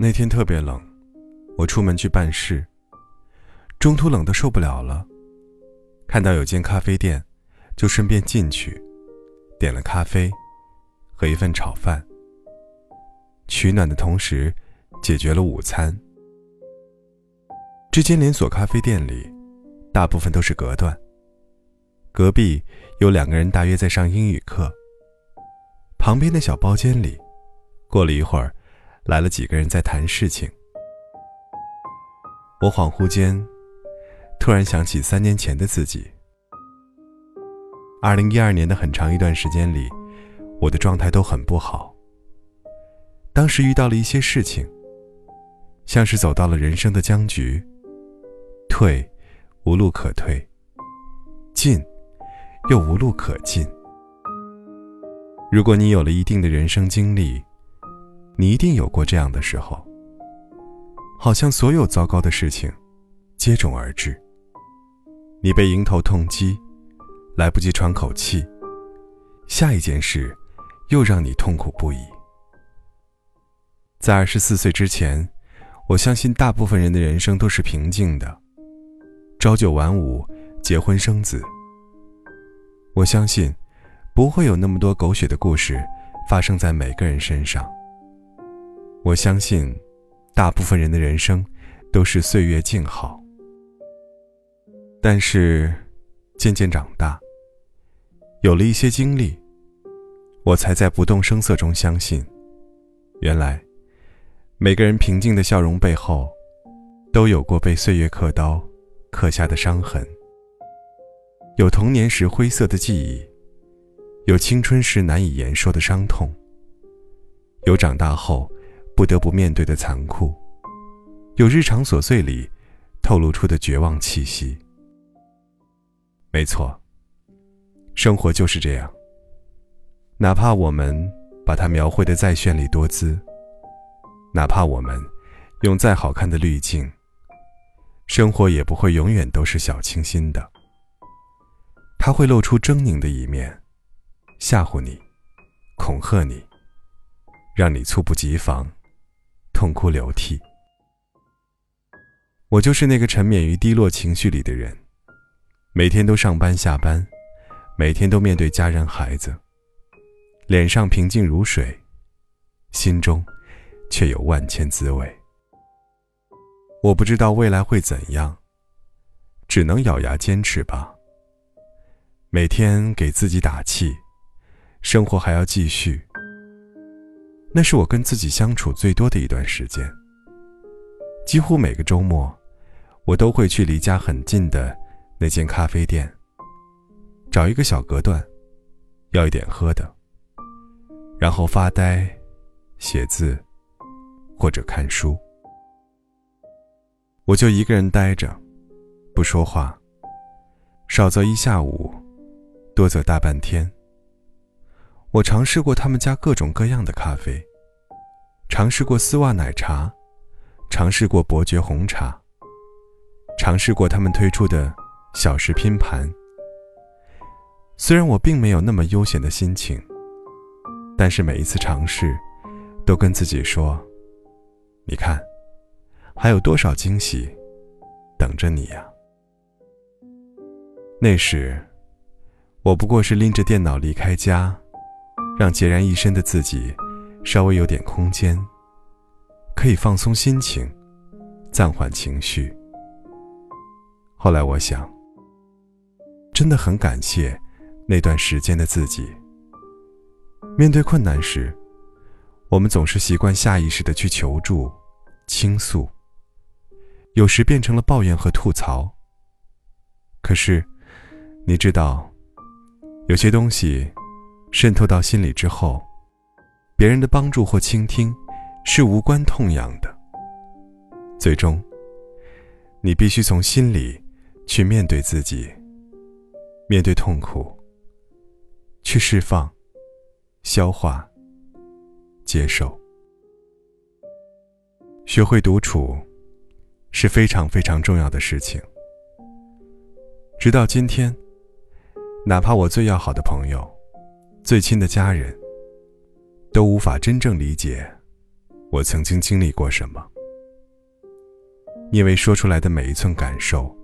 那天特别冷，我出门去办事，中途冷得受不了了，看到有间咖啡店，就顺便进去，点了咖啡和一份炒饭，取暖的同时解决了午餐。这间连锁咖啡店里，大部分都是隔断。隔壁有两个人大约在上英语课。旁边的小包间里，过了一会儿，来了几个人在谈事情。我恍惚间，突然想起三年前的自己。二零一二年的很长一段时间里，我的状态都很不好。当时遇到了一些事情，像是走到了人生的僵局，退，无路可退；进，又无路可进。如果你有了一定的人生经历，你一定有过这样的时候。好像所有糟糕的事情接踵而至，你被迎头痛击，来不及喘口气，下一件事又让你痛苦不已。在二十四岁之前，我相信大部分人的人生都是平静的，朝九晚五，结婚生子。我相信。不会有那么多狗血的故事发生在每个人身上。我相信，大部分人的人生都是岁月静好。但是，渐渐长大，有了一些经历，我才在不动声色中相信，原来每个人平静的笑容背后，都有过被岁月刻刀刻下的伤痕，有童年时灰色的记忆。有青春时难以言说的伤痛，有长大后不得不面对的残酷，有日常琐碎里透露出的绝望气息。没错，生活就是这样。哪怕我们把它描绘的再绚丽多姿，哪怕我们用再好看的滤镜，生活也不会永远都是小清新的。它会露出狰狞的一面。吓唬你，恐吓你，让你猝不及防，痛哭流涕。我就是那个沉湎于低落情绪里的人，每天都上班下班，每天都面对家人孩子，脸上平静如水，心中却有万千滋味。我不知道未来会怎样，只能咬牙坚持吧。每天给自己打气。生活还要继续，那是我跟自己相处最多的一段时间。几乎每个周末，我都会去离家很近的那间咖啡店，找一个小隔断，要一点喝的，然后发呆、写字或者看书。我就一个人待着，不说话，少则一下午，多则大半天。我尝试过他们家各种各样的咖啡，尝试过丝袜奶茶，尝试过伯爵红茶，尝试过他们推出的小食拼盘。虽然我并没有那么悠闲的心情，但是每一次尝试，都跟自己说：“你看，还有多少惊喜等着你呀！”那时，我不过是拎着电脑离开家。让孑然一身的自己稍微有点空间，可以放松心情，暂缓情绪。后来我想，真的很感谢那段时间的自己。面对困难时，我们总是习惯下意识的去求助、倾诉，有时变成了抱怨和吐槽。可是，你知道，有些东西。渗透到心里之后，别人的帮助或倾听是无关痛痒的。最终，你必须从心里去面对自己，面对痛苦，去释放、消化、接受。学会独处是非常非常重要的事情。直到今天，哪怕我最要好的朋友。最亲的家人，都无法真正理解我曾经经历过什么，因为说出来的每一寸感受，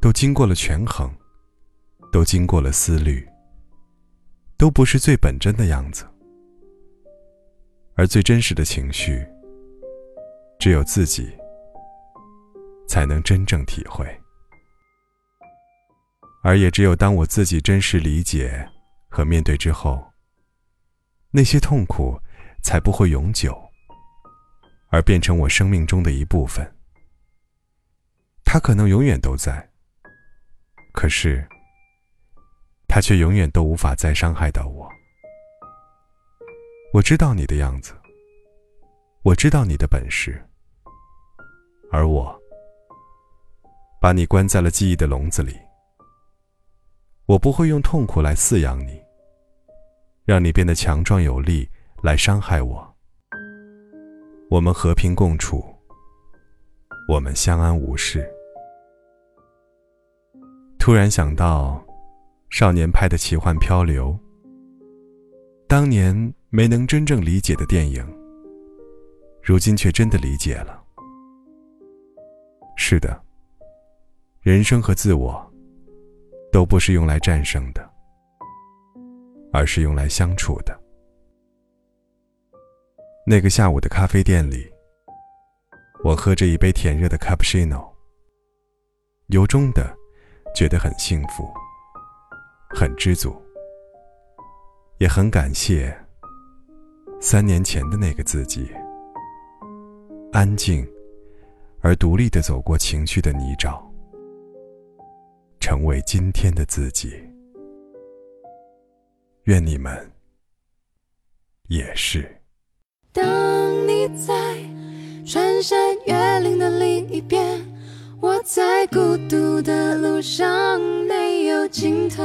都经过了权衡，都经过了思虑，都不是最本真的样子，而最真实的情绪，只有自己才能真正体会，而也只有当我自己真实理解和面对之后。那些痛苦，才不会永久，而变成我生命中的一部分。它可能永远都在，可是，它却永远都无法再伤害到我。我知道你的样子，我知道你的本事，而我，把你关在了记忆的笼子里。我不会用痛苦来饲养你。让你变得强壮有力，来伤害我。我们和平共处，我们相安无事。突然想到，少年拍的奇幻漂流，当年没能真正理解的电影，如今却真的理解了。是的，人生和自我，都不是用来战胜的。而是用来相处的。那个下午的咖啡店里，我喝着一杯甜热的 cappuccino，由衷的觉得很幸福，很知足，也很感谢三年前的那个自己，安静而独立的走过情绪的泥沼，成为今天的自己。愿你们也是。当你在穿山越岭的另一边，我在孤独的路上没有尽头。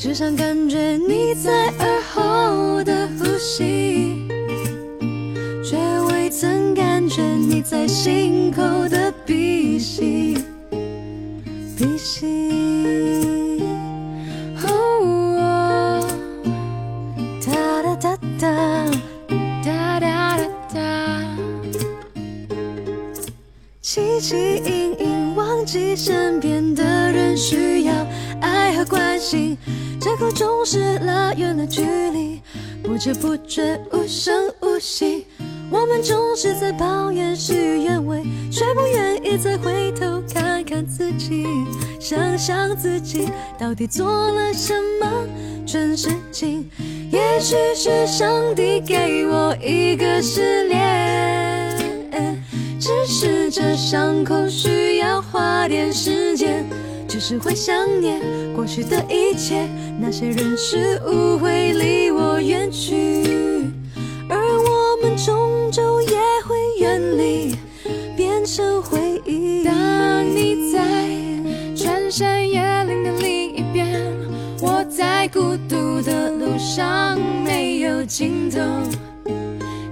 只想感觉你在耳后的呼吸。却未曾感觉你在心口的鼻息，鼻息。哦，哒哒哒哒，哒哒哒哒。汲汲营营忘记身边的人需要爱和关心，借口总是拉远了距离，不知不觉无声无息。我们总是在抱怨事与愿违，却不愿意再回头看看自己，想想自己到底做了什么蠢事情。也许是上帝给我一个试炼，只是这伤口需要花点时间，就是会想念过去的一切，那些人事物会离我远去，而我们终。究也会远离，变成回忆。当你在穿山越岭的另一边，我在孤独的路上没有尽头，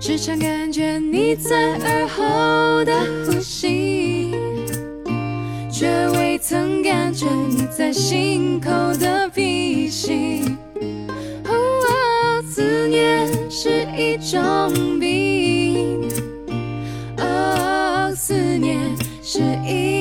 时常感觉你在耳后的呼吸，却未曾感觉你在心口的鼻息。哦思念是一种病。哦思念是一